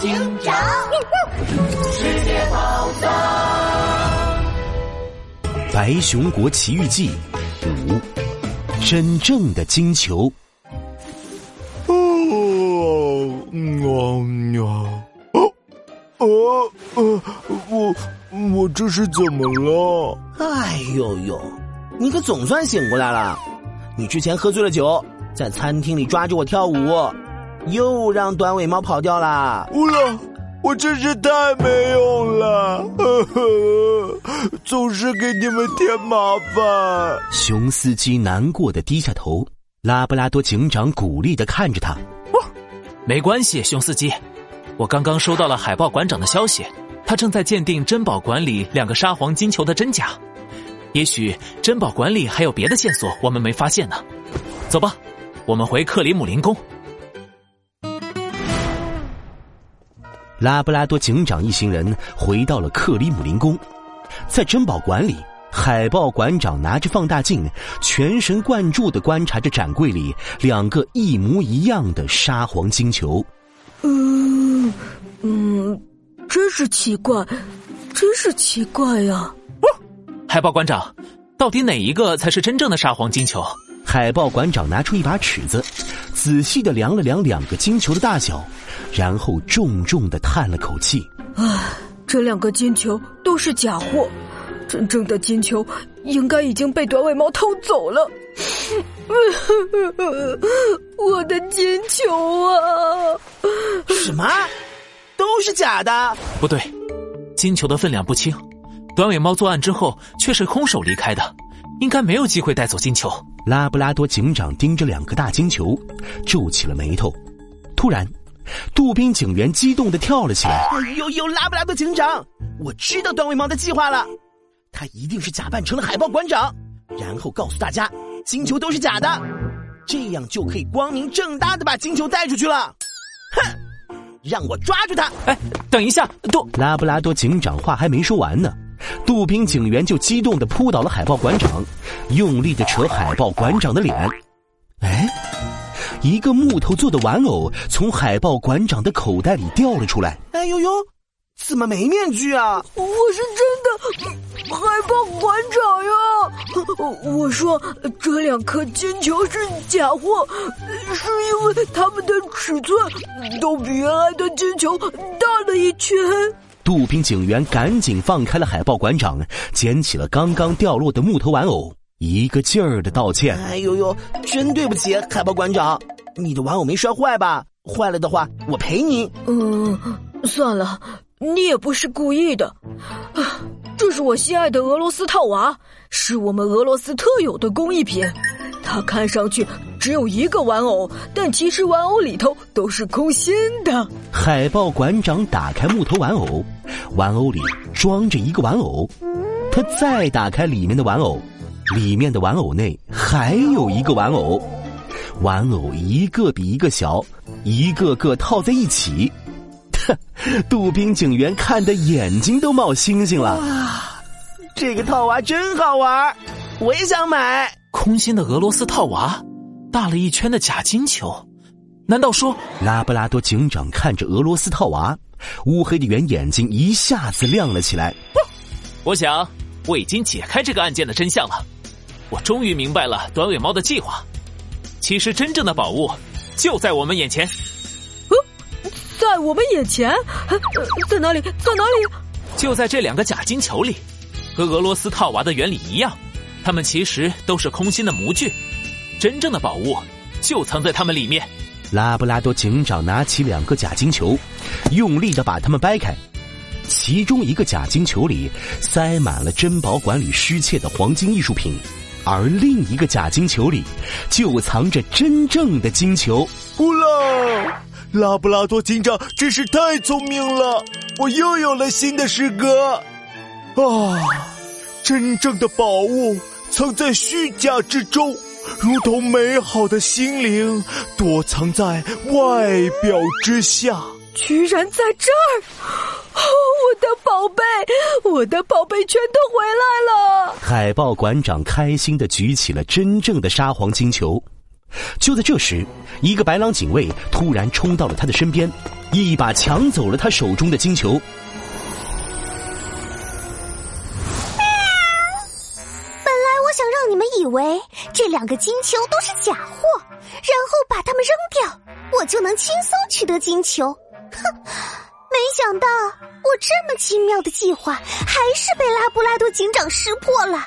警长，世界宝藏，《白熊国奇遇记》五，真正的金球。哦，嗯呀，哦，哦，呃，我我这是怎么了？哎呦呦，你可总算醒过来了！你之前喝醉了酒，在餐厅里抓着我跳舞，又让短尾猫跑掉啦！乌拉，我真是太没用了，呵呵，总是给你们添麻烦。熊司机难过的低下头，拉布拉多警长鼓励的看着他。没关系，熊司机，我刚刚收到了海豹馆长的消息，他正在鉴定珍宝馆里两个沙皇金球的真假。也许珍宝馆里还有别的线索，我们没发现呢。走吧，我们回克里姆林宫。拉布拉多警长一行人回到了克里姆林宫，在珍宝馆里，海豹馆长拿着放大镜，全神贯注的观察着展柜里两个一模一样的沙皇金球。嗯嗯，真是奇怪，真是奇怪呀！海豹馆长，到底哪一个才是真正的沙皇金球？海豹馆长拿出一把尺子，仔细的量了量两个金球的大小，然后重重的叹了口气：“啊，这两个金球都是假货，真正的金球应该已经被短尾猫偷走了。我的金球啊！什么？都是假的？不对，金球的分量不轻。”短尾猫作案之后却是空手离开的，应该没有机会带走金球。拉布拉多警长盯着两个大金球，皱起了眉头。突然，杜宾警员激动的跳了起来：“哎呦呦，拉布拉多警长，我知道短尾猫的计划了，他一定是假扮成了海豹馆长，然后告诉大家金球都是假的，这样就可以光明正大的把金球带出去了。哼，让我抓住他！哎，等一下，杜拉布拉多警长话还没说完呢。”杜宾警员就激动的扑倒了海豹馆长，用力的扯海豹馆长的脸。哎，一个木头做的玩偶从海豹馆长的口袋里掉了出来。哎呦呦，怎么没面具啊？我是真的海豹馆长呀！我说这两颗金球是假货，是因为它们的尺寸都比原来的金球大了一圈。杜宾警员赶紧放开了海豹馆长，捡起了刚刚掉落的木头玩偶，一个劲儿的道歉：“哎呦呦，真对不起，海豹馆长，你的玩偶没摔坏吧？坏了的话，我赔你。”“嗯，算了，你也不是故意的。啊，这是我心爱的俄罗斯套娃，是我们俄罗斯特有的工艺品。”它看上去只有一个玩偶，但其实玩偶里头都是空心的。海豹馆长打开木头玩偶，玩偶里装着一个玩偶。他再打开里面的玩偶，里面的玩偶内还有一个玩偶。玩偶一个比一个小，一个个套在一起。杜宾警员看的眼睛都冒星星了。哇，这个套娃真好玩，我也想买。空心的俄罗斯套娃，大了一圈的假金球，难道说拉布拉多警长看着俄罗斯套娃，乌黑的圆眼睛一下子亮了起来。我想我已经解开这个案件的真相了，我终于明白了短尾猫的计划。其实真正的宝物就在我们眼前。呃，在我们眼前？在哪里？在哪里？就在这两个假金球里，和俄罗斯套娃的原理一样。它们其实都是空心的模具，真正的宝物就藏在它们里面。拉布拉多警长拿起两个假金球，用力的把它们掰开，其中一个假金球里塞满了珍宝馆里失窃的黄金艺术品，而另一个假金球里就藏着真正的金球。呼啦！拉布拉多警长真是太聪明了，我又有了新的诗歌啊！真正的宝物藏在虚假之中，如同美好的心灵躲藏在外表之下。居然在这儿！哦我的宝贝，我的宝贝全都回来了！海豹馆长开心的举起了真正的沙皇金球。就在这时，一个白狼警卫突然冲到了他的身边，一把抢走了他手中的金球。你们以为这两个金球都是假货，然后把它们扔掉，我就能轻松取得金球。哼，没想到我这么精妙的计划还是被拉布拉多警长识破了。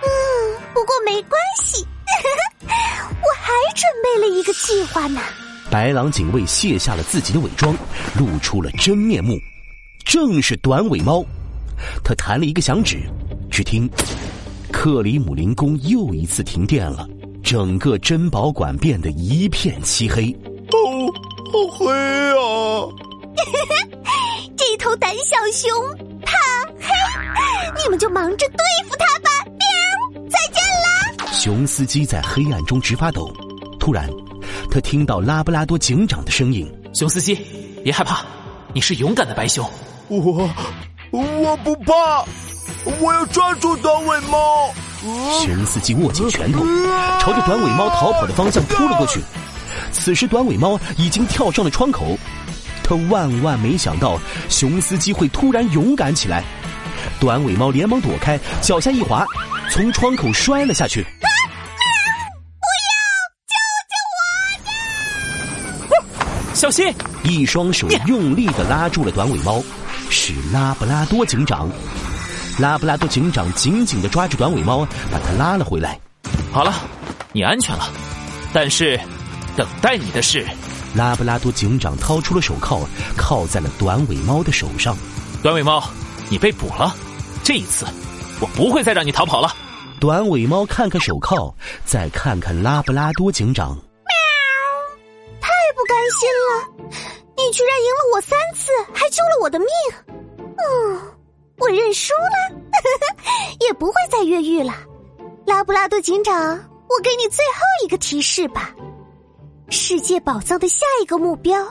嗯，不过没关系，我还准备了一个计划呢。白狼警卫卸下了自己的伪装，露出了真面目，正是短尾猫。他弹了一个响指，只听克里姆林宫又一次停电了，整个珍宝馆变得一片漆黑。哦，好黑啊！这头胆小熊怕黑，你们就忙着对付它吧。喵，再见啦！熊司机在黑暗中直发抖，突然。他听到拉布拉多警长的声音：“熊司机，别害怕，你是勇敢的白熊。我我不怕，我要抓住短尾猫。”熊司机握紧拳头，朝着短尾猫逃跑的方向扑了过去。此时，短尾猫已经跳上了窗口。他万万没想到，熊司机会突然勇敢起来。短尾猫连忙躲开，脚下一滑，从窗口摔了下去。不要！救救我小心！一双手用力的拉住了短尾猫，是拉布拉多警长。拉布拉多警长紧紧的抓住短尾猫，把它拉了回来。好了，你安全了。但是，等待你的是……拉布拉多警长掏出了手铐，铐在了短尾猫的手上。短尾猫，你被捕了。这一次，我不会再让你逃跑了。短尾猫看看手铐，再看看拉布拉多警长。喵！太不甘心了，你居然赢了我三次，还救了我的命。嗯，我认输了，也不会再越狱了。拉布拉多警长，我给你最后一个提示吧。世界宝藏的下一个目标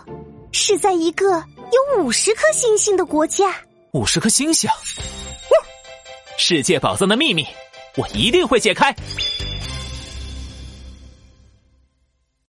是在一个有五十颗星星的国家。五十颗星星，世界宝藏的秘密，我一定会解开。